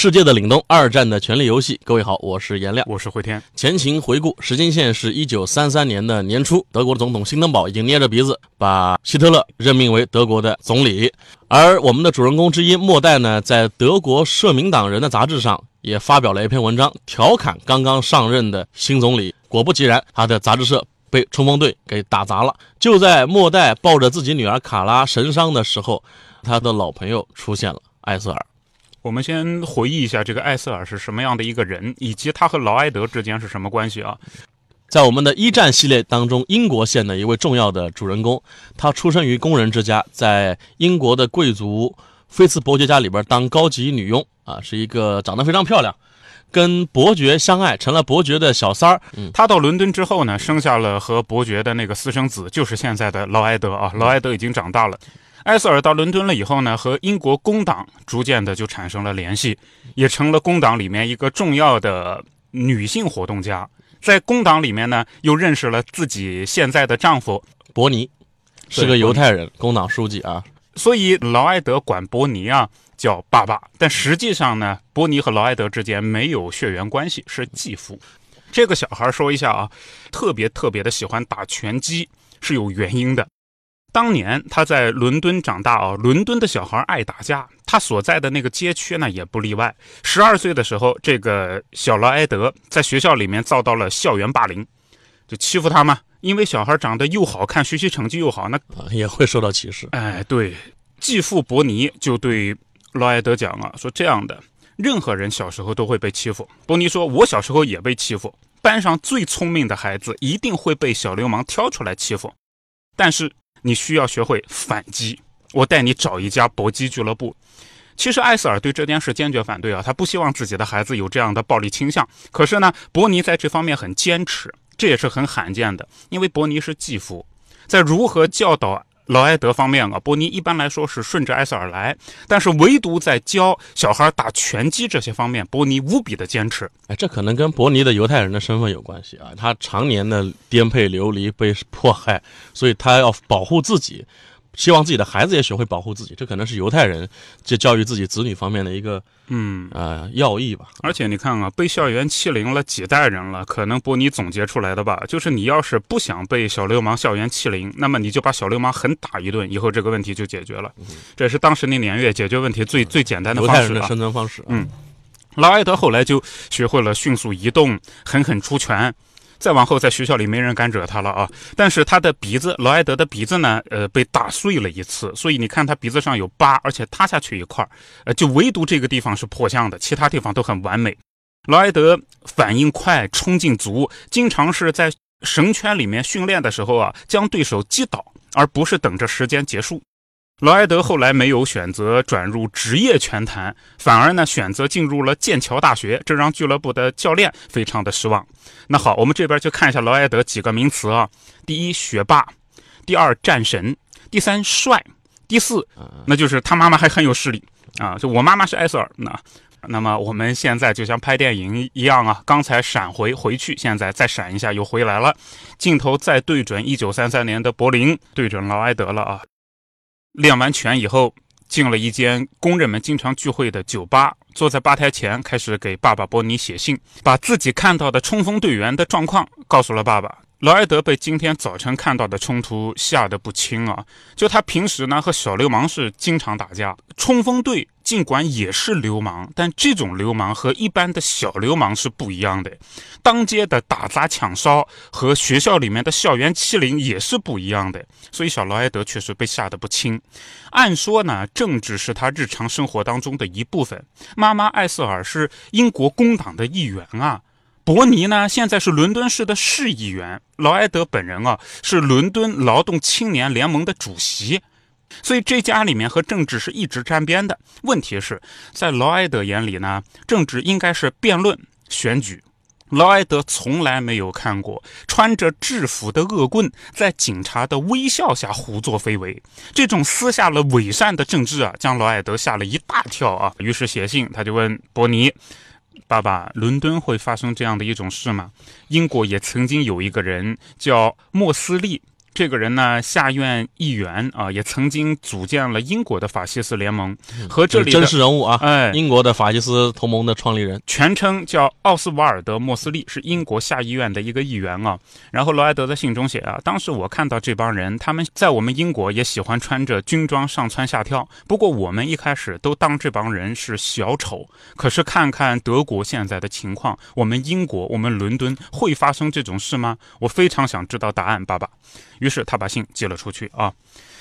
世界的凛冬，二战的权力游戏。各位好，我是颜亮，我是会天。前情回顾，时间线是一九三三年的年初，德国的总统兴登堡已经捏着鼻子把希特勒任命为德国的总理，而我们的主人公之一莫代呢，在德国社民党人的杂志上也发表了一篇文章，调侃刚刚上任的新总理。果不其然，他的杂志社被冲锋队给打砸了。就在莫代抱着自己女儿卡拉神伤的时候，他的老朋友出现了，艾瑟尔。我们先回忆一下这个艾瑟尔是什么样的一个人，以及他和劳埃德之间是什么关系啊？在我们的一战系列当中，英国线的一位重要的主人公，他出生于工人之家，在英国的贵族菲茨伯爵家里边当高级女佣啊，是一个长得非常漂亮，跟伯爵相爱，成了伯爵的小三儿。他到伦敦之后呢，生下了和伯爵的那个私生子，就是现在的劳埃德啊。劳埃德已经长大了。埃塞尔到伦敦了以后呢，和英国工党逐渐的就产生了联系，也成了工党里面一个重要的女性活动家。在工党里面呢，又认识了自己现在的丈夫伯尼，是个犹太人，工党书记啊。所以劳埃德管伯尼啊叫爸爸，但实际上呢，伯尼和劳埃德之间没有血缘关系，是继父。这个小孩说一下啊，特别特别的喜欢打拳击，是有原因的。当年他在伦敦长大啊，伦敦的小孩爱打架，他所在的那个街区呢也不例外。十二岁的时候，这个小劳埃德在学校里面遭到了校园霸凌，就欺负他嘛。因为小孩长得又好看，学习成绩又好，那也会受到歧视。哎，对，继父伯尼就对劳埃德讲啊，说这样的，任何人小时候都会被欺负。伯尼说，我小时候也被欺负，班上最聪明的孩子一定会被小流氓挑出来欺负，但是。你需要学会反击。我带你找一家搏击俱乐部。其实艾斯尔对这件事坚决反对啊，他不希望自己的孩子有这样的暴力倾向。可是呢，伯尼在这方面很坚持，这也是很罕见的，因为伯尼是继父，在如何教导。劳埃德方面啊，波尼一般来说是顺着埃塞尔来，但是唯独在教小孩打拳击这些方面，波尼无比的坚持。哎，这可能跟伯尼的犹太人的身份有关系啊，他常年的颠沛流离，被迫害，所以他要保护自己。希望自己的孩子也学会保护自己，这可能是犹太人这教育自己子女方面的一个嗯呃要义吧。而且你看啊，被校园欺凌了几代人了，可能波尼总结出来的吧，就是你要是不想被小流氓校园欺凌，那么你就把小流氓狠打一顿，以后这个问题就解决了。这是当时那年月解决问题最最简单的方式。犹太人的生存方式。嗯，劳埃德后来就学会了迅速移动，狠狠出拳。再往后，在学校里没人敢惹他了啊！但是他的鼻子，劳埃德的鼻子呢，呃，被打碎了一次，所以你看他鼻子上有疤，而且塌下去一块儿，呃，就唯独这个地方是破相的，其他地方都很完美。劳埃德反应快，冲劲足，经常是在绳圈里面训练的时候啊，将对手击倒，而不是等着时间结束。劳埃德后来没有选择转入职业拳坛，反而呢选择进入了剑桥大学，这让俱乐部的教练非常的失望。那好，我们这边就看一下劳埃德几个名词啊：第一，学霸；第二，战神；第三，帅；第四，那就是他妈妈还很有势力啊！就我妈妈是埃塞尔。那那么我们现在就像拍电影一样啊，刚才闪回回去，现在再闪一下又回来了，镜头再对准一九三三年的柏林，对准劳埃德了啊。练完拳以后，进了一间工人们经常聚会的酒吧，坐在吧台前，开始给爸爸波尼写信，把自己看到的冲锋队员的状况告诉了爸爸。劳埃德被今天早晨看到的冲突吓得不轻啊！就他平时呢和小流氓是经常打架，冲锋队尽管也是流氓，但这种流氓和一般的小流氓是不一样的。当街的打砸抢烧和学校里面的校园欺凌也是不一样的，所以小劳埃德确实被吓得不轻。按说呢，政治是他日常生活当中的一部分。妈妈艾瑟尔是英国工党的一员啊。伯尼呢，现在是伦敦市的市议员。劳埃德本人啊，是伦敦劳动青年联盟的主席。所以这家里面和政治是一直沾边的。问题是在劳埃德眼里呢，政治应该是辩论、选举，劳埃德从来没有看过穿着制服的恶棍在警察的微笑下胡作非为。这种撕下了伪善的政治啊，将劳埃德吓了一大跳啊。于是写信，他就问伯尼：“爸爸，伦敦会发生这样的一种事吗？英国也曾经有一个人叫莫斯利。”这个人呢，下院议员啊，也曾经组建了英国的法西斯联盟，和这里真实人物啊，哎，英国的法西斯同盟的创立人，全称叫奥斯瓦尔德·莫斯利，是英国下议院的一个议员啊。然后罗埃德在信中写啊，当时我看到这帮人，他们在我们英国也喜欢穿着军装上蹿下跳，不过我们一开始都当这帮人是小丑。可是看看德国现在的情况，我们英国，我们伦敦会发生这种事吗？我非常想知道答案，爸爸。于是他把信寄了出去啊，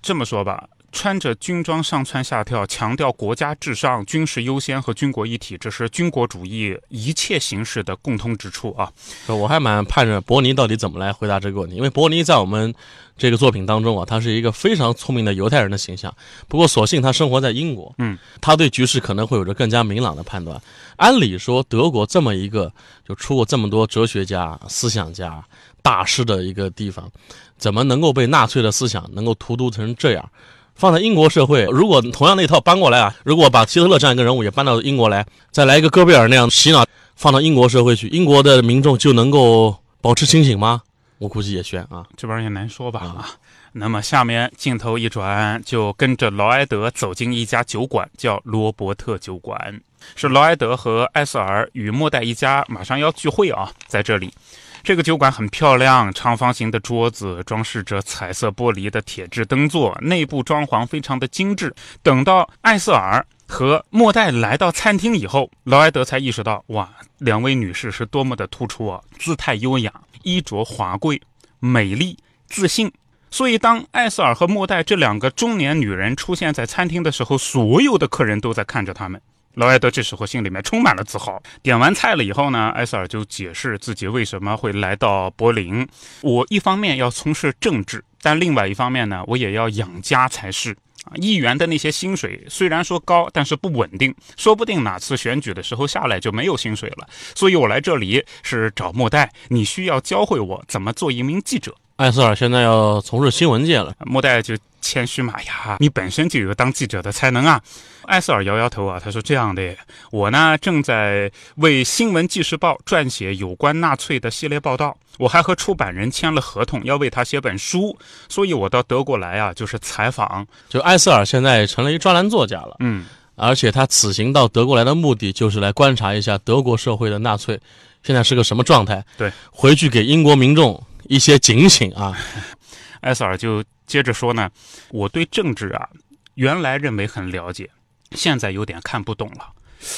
这么说吧，穿着军装上蹿下跳，强调国家至上、军事优先和军国一体，这是军国主义一切形式的共通之处啊。我还蛮盼着伯尼到底怎么来回答这个问题，因为伯尼在我们这个作品当中啊，他是一个非常聪明的犹太人的形象。不过所幸他生活在英国，嗯，他对局势可能会有着更加明朗的判断。按理说，德国这么一个就出过这么多哲学家、思想家。大师的一个地方，怎么能够被纳粹的思想能够荼毒成这样？放在英国社会，如果同样那套搬过来啊，如果把希特勒这样一个人物也搬到英国来，再来一个戈贝尔那样洗脑，放到英国社会去，英国的民众就能够保持清醒吗？我估计也悬啊，这玩意儿也难说吧啊。那么下面镜头一转，就跟着劳埃德走进一家酒馆，叫罗伯特酒馆，是劳埃德和艾瑟尔与莫代一家马上要聚会啊，在这里。这个酒馆很漂亮，长方形的桌子装饰着彩色玻璃的铁质灯座，内部装潢非常的精致。等到艾瑟尔和莫代来到餐厅以后，劳埃德才意识到，哇，两位女士是多么的突出啊！姿态优雅，衣着华贵，美丽自信。所以，当艾瑟尔和莫代这两个中年女人出现在餐厅的时候，所有的客人都在看着他们。劳埃德这时候心里面充满了自豪。点完菜了以后呢，埃塞尔就解释自己为什么会来到柏林。我一方面要从事政治，但另外一方面呢，我也要养家才是。议员的那些薪水虽然说高，但是不稳定，说不定哪次选举的时候下来就没有薪水了。所以我来这里是找莫代，你需要教会我怎么做一名记者。艾瑟尔现在要从事新闻界了，莫代就谦虚嘛呀，你本身就有当记者的才能啊。艾瑟尔摇摇头啊，他说：“这样的，我呢正在为《新闻纪事报》撰写有关纳粹的系列报道，我还和出版人签了合同，要为他写本书，所以我到德国来啊，就是采访。就艾瑟尔现在成了一专栏作家了，嗯，而且他此行到德国来的目的就是来观察一下德国社会的纳粹现在是个什么状态，对，回去给英国民众。”一些警醒啊，埃塞尔就接着说呢，我对政治啊，原来认为很了解，现在有点看不懂了。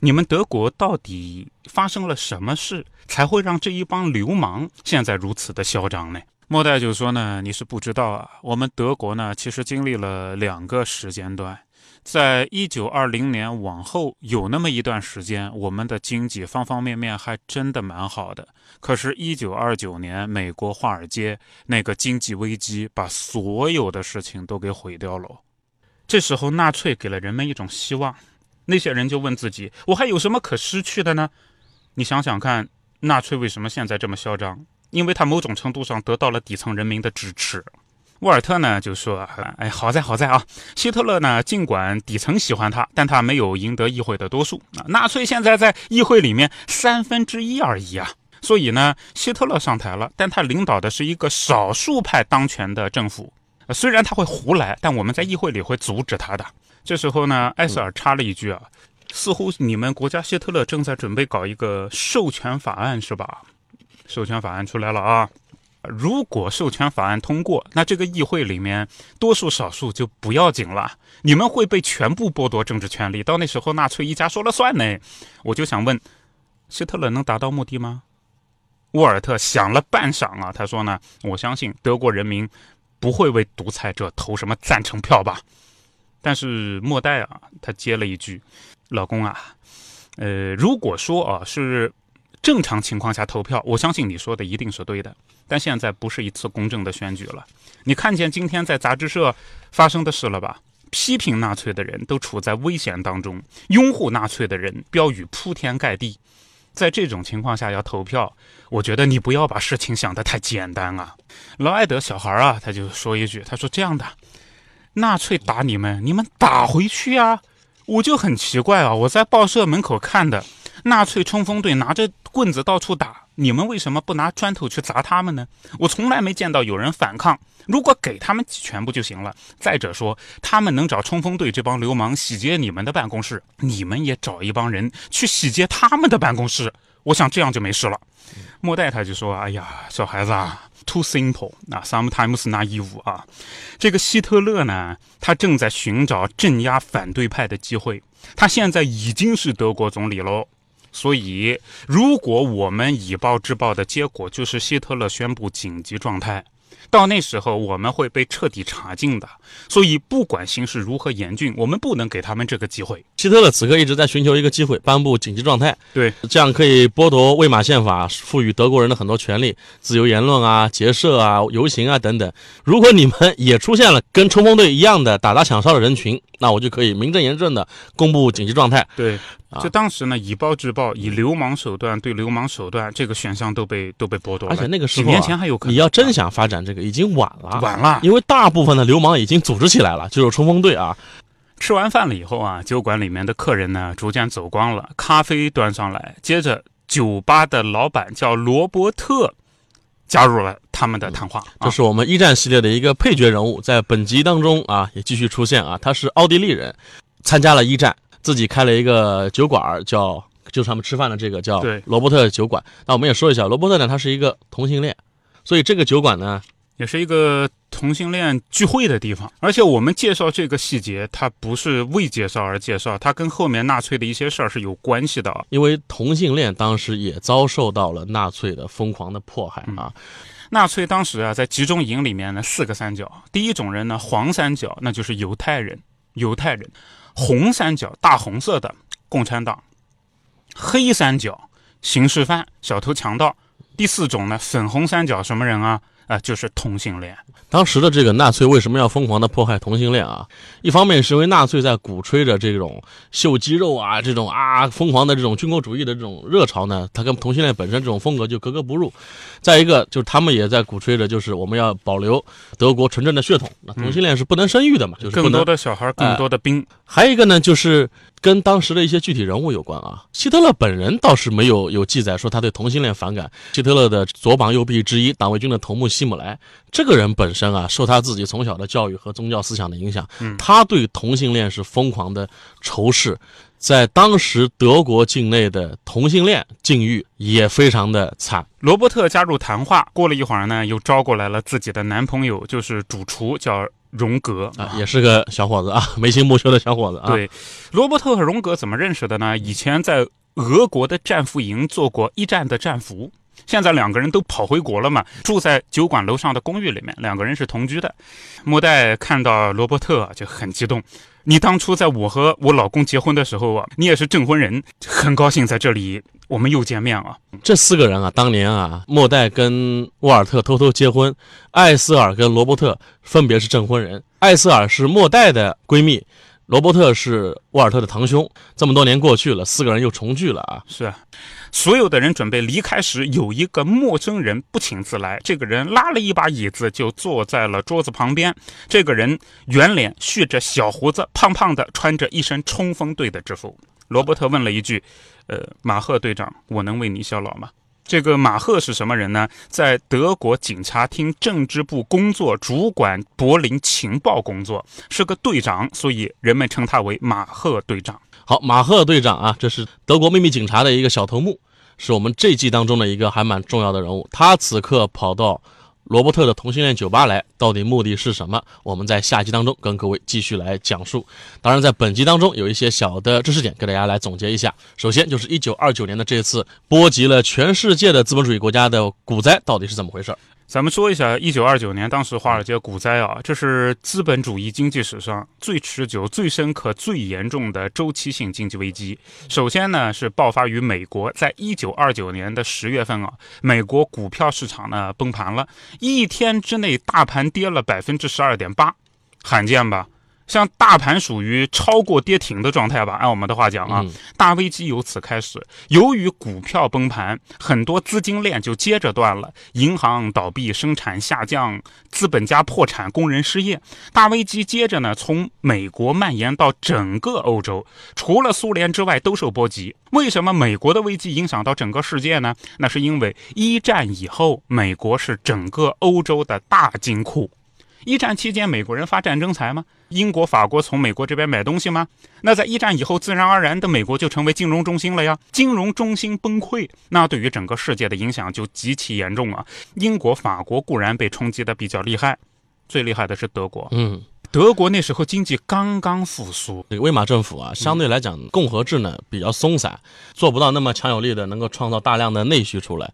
你们德国到底发生了什么事，才会让这一帮流氓现在如此的嚣张呢？莫代就说呢，你是不知道啊，我们德国呢，其实经历了两个时间段。在一九二零年往后，有那么一段时间，我们的经济方方面面还真的蛮好的。可是，一九二九年，美国华尔街那个经济危机，把所有的事情都给毁掉了。这时候，纳粹给了人们一种希望，那些人就问自己：我还有什么可失去的呢？你想想看，纳粹为什么现在这么嚣张？因为他某种程度上得到了底层人民的支持。沃尔特呢就说：“哎，好在好在啊，希特勒呢尽管底层喜欢他，但他没有赢得议会的多数啊。纳粹现在在议会里面三分之一而已啊，所以呢，希特勒上台了，但他领导的是一个少数派当权的政府。虽然他会胡来，但我们在议会里会阻止他的。这时候呢，埃塞尔插了一句啊，似乎你们国家希特勒正在准备搞一个授权法案是吧？授权法案出来了啊。”如果授权法案通过，那这个议会里面多数少数就不要紧了，你们会被全部剥夺政治权利。到那时候，纳粹一家说了算呢。我就想问，希特勒能达到目的吗？沃尔特想了半晌啊，他说呢，我相信德国人民不会为独裁者投什么赞成票吧。但是莫代啊，他接了一句：“老公啊，呃，如果说啊是。”正常情况下投票，我相信你说的一定是对的。但现在不是一次公正的选举了。你看见今天在杂志社发生的事了吧？批评纳粹的人都处在危险当中，拥护纳粹的人标语铺天盖地。在这种情况下要投票，我觉得你不要把事情想得太简单啊。劳埃德小孩啊，他就说一句，他说这样的，纳粹打你们，你们打回去啊。我就很奇怪啊，我在报社门口看的，纳粹冲锋队拿着棍子到处打，你们为什么不拿砖头去砸他们呢？我从来没见到有人反抗。如果给他们几拳不就行了？再者说，他们能找冲锋队这帮流氓洗劫你们的办公室，你们也找一帮人去洗劫他们的办公室，我想这样就没事了。莫代他就说：“哎呀，小孩子啊，too simple 啊，sometimes naive 啊。这个希特勒呢，他正在寻找镇压反对派的机会。他现在已经是德国总理喽。所以，如果我们以暴制暴的结果就是希特勒宣布紧急状态。”到那时候，我们会被彻底查禁的。所以，不管形势如何严峻，我们不能给他们这个机会。希特勒此刻一直在寻求一个机会，颁布紧急状态。对，这样可以剥夺魏玛宪法赋予德国人的很多权利，自由言论啊、结社啊、游行啊等等。如果你们也出现了跟冲锋队一样的打砸抢烧的人群，那我就可以名正言顺的公布紧急状态。对。就当时呢，以暴制暴，以流氓手段对流氓手段，这个选项都被都被剥夺了。而且那个时候，几年前还有可能。你要真想发展这个，已经晚了，晚了。因为大部分的流氓已经组织起来了，就是冲锋队啊。吃完饭了以后啊，酒馆里面的客人呢逐渐走光了，咖啡端上来，接着酒吧的老板叫罗伯特加入了他们的谈话。这是我们一战系列的一个配角人物，在本集当中啊也继续出现啊，他是奥地利人，参加了一战。自己开了一个酒馆，叫就是他们吃饭的这个叫罗伯特酒馆。那我们也说一下，罗伯特呢，他是一个同性恋，所以这个酒馆呢，也是一个同性恋聚会的地方。而且我们介绍这个细节，它不是为介绍而介绍，它跟后面纳粹的一些事儿是有关系的。因为同性恋当时也遭受到了纳粹的疯狂的迫害啊。纳粹当时啊，在集中营里面呢，四个三角，第一种人呢，黄三角，那就是犹太人，犹太人。红三角大红色的共产党，黑三角刑事犯、小偷强盗，第四种呢粉红三角什么人啊？啊，就是同性恋。当时的这个纳粹为什么要疯狂的迫害同性恋啊？一方面是因为纳粹在鼓吹着这种秀肌肉啊，这种啊疯狂的这种军国主义的这种热潮呢，它跟同性恋本身这种风格就格格不入。再一个就是他们也在鼓吹着，就是我们要保留德国纯正的血统，那同性恋是不能生育的嘛，就是更多的小孩，更多的兵。还有一个呢，就是。跟当时的一些具体人物有关啊，希特勒本人倒是没有有记载说他对同性恋反感。希特勒的左膀右臂之一，党卫军的头目希姆莱，这个人本身啊，受他自己从小的教育和宗教思想的影响，他对同性恋是疯狂的仇视，在当时德国境内的同性恋境遇也非常的惨。罗伯特加入谈话，过了一会儿呢，又招过来了自己的男朋友，就是主厨，叫。荣格啊，也是个小伙子啊，眉清目秀的小伙子啊。对，罗伯特和荣格怎么认识的呢？以前在俄国的战俘营做过一战的战俘，现在两个人都跑回国了嘛，住在酒馆楼上的公寓里面，两个人是同居的。莫代看到罗伯特就很激动。你当初在我和我老公结婚的时候啊，你也是证婚人，很高兴在这里我们又见面了。这四个人啊，当年啊，莫代跟沃尔特偷偷结婚，艾斯尔跟罗伯特分别是证婚人。艾斯尔是莫代的闺蜜，罗伯特是沃尔特的堂兄。这么多年过去了，四个人又重聚了啊。是。所有的人准备离开时，有一个陌生人不请自来。这个人拉了一把椅子，就坐在了桌子旁边。这个人圆脸，蓄着小胡子，胖胖的，穿着一身冲锋队的制服。罗伯特问了一句：“呃，马赫队长，我能为你效劳吗？”这个马赫是什么人呢？在德国警察厅政治部工作，主管柏林情报工作，是个队长，所以人们称他为马赫队长。好，马赫队长啊，这是德国秘密警察的一个小头目，是我们这季当中的一个还蛮重要的人物。他此刻跑到罗伯特的同性恋酒吧来，到底目的是什么？我们在下集当中跟各位继续来讲述。当然，在本集当中有一些小的知识点，给大家来总结一下。首先就是一九二九年的这次波及了全世界的资本主义国家的股灾，到底是怎么回事？咱们说一下，一九二九年，当时华尔街股灾啊，这是资本主义经济史上最持久、最深刻、最严重的周期性经济危机。首先呢，是爆发于美国，在一九二九年的十月份啊，美国股票市场呢崩盘了，一天之内大盘跌了百分之十二点八，罕见吧？像大盘属于超过跌停的状态吧，按我们的话讲啊，嗯大危机由此开始。由于股票崩盘，很多资金链就接着断了，银行倒闭，生产下降，资本家破产，工人失业。大危机接着呢，从美国蔓延到整个欧洲，除了苏联之外都受波及。为什么美国的危机影响到整个世界呢？那是因为一战以后，美国是整个欧洲的大金库。一战期间，美国人发战争财吗？英国、法国从美国这边买东西吗？那在一战以后，自然而然的美国就成为金融中心了呀。金融中心崩溃，那对于整个世界的影响就极其严重啊。英国、法国固然被冲击的比较厉害，最厉害的是德国。嗯，德国那时候经济刚刚复苏，这个威玛政府啊，相对来讲，共和制呢比较松散，做不到那么强有力的能够创造大量的内需出来，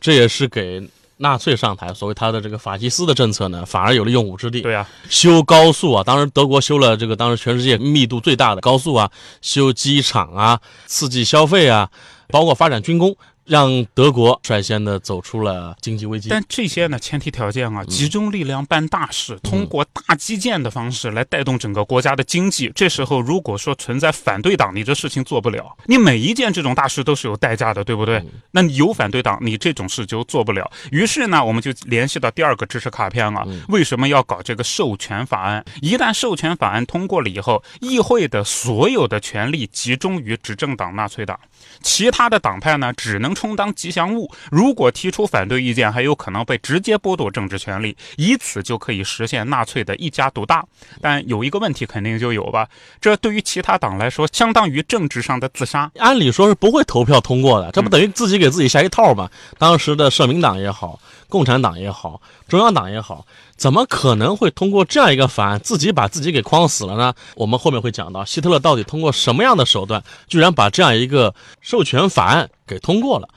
这也是给纳粹上台，所谓他的这个法西斯的政策呢，反而有了用武之地。对啊，修高速啊，当时德国修了这个当时全世界密度最大的高速啊，修机场啊，刺激消费啊，包括发展军工，让德国率先的走出了经济危机。但这些呢，前提条件啊，集中力量办大事，通过大基建的方式来带动整个国家的经济。这时候如果说存在反对党，你这事情做不了。你每一件这种大事都是有代价的，对不对？那你有反对党，你这种事就做不了。于是呢，我们就联系到第二个知识卡片啊，为什么要搞这个授权法案？一旦授权法案通过了以后，议会的所有的权力集中于执政党纳粹党。其他的党派呢，只能充当吉祥物。如果提出反对意见，还有可能被直接剥夺政治权利，以此就可以实现纳粹的一家独大。但有一个问题肯定就有吧，这对于其他党来说，相当于政治上的自杀。按理说是不会投票通过的，这不等于自己给自己下一套吗？当时的社民党也好，共产党也好，中央党也好，怎么可能会通过这样一个法案，自己把自己给框死了呢？我们后面会讲到，希特勒到底通过什么样的手段，居然把这样一个授权法案给通过了。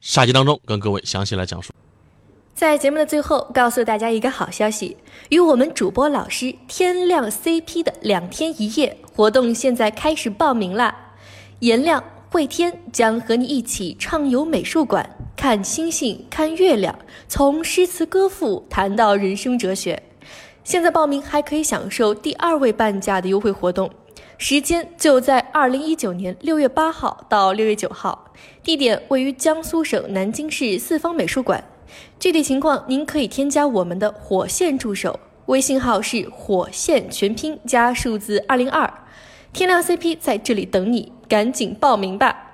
下集当中跟各位详细来讲述。在节目的最后，告诉大家一个好消息：与我们主播老师天亮 CP 的两天一夜活动现在开始报名啦！颜亮、慧天将和你一起畅游美术馆，看星星，看月亮，从诗词歌赋谈到人生哲学。现在报名还可以享受第二位半价的优惠活动，时间就在二零一九年六月八号到六月九号，地点位于江苏省南京市四方美术馆。具体情况您可以添加我们的火线助手，微信号是火线全拼加数字二零二，天亮 CP 在这里等你，赶紧报名吧。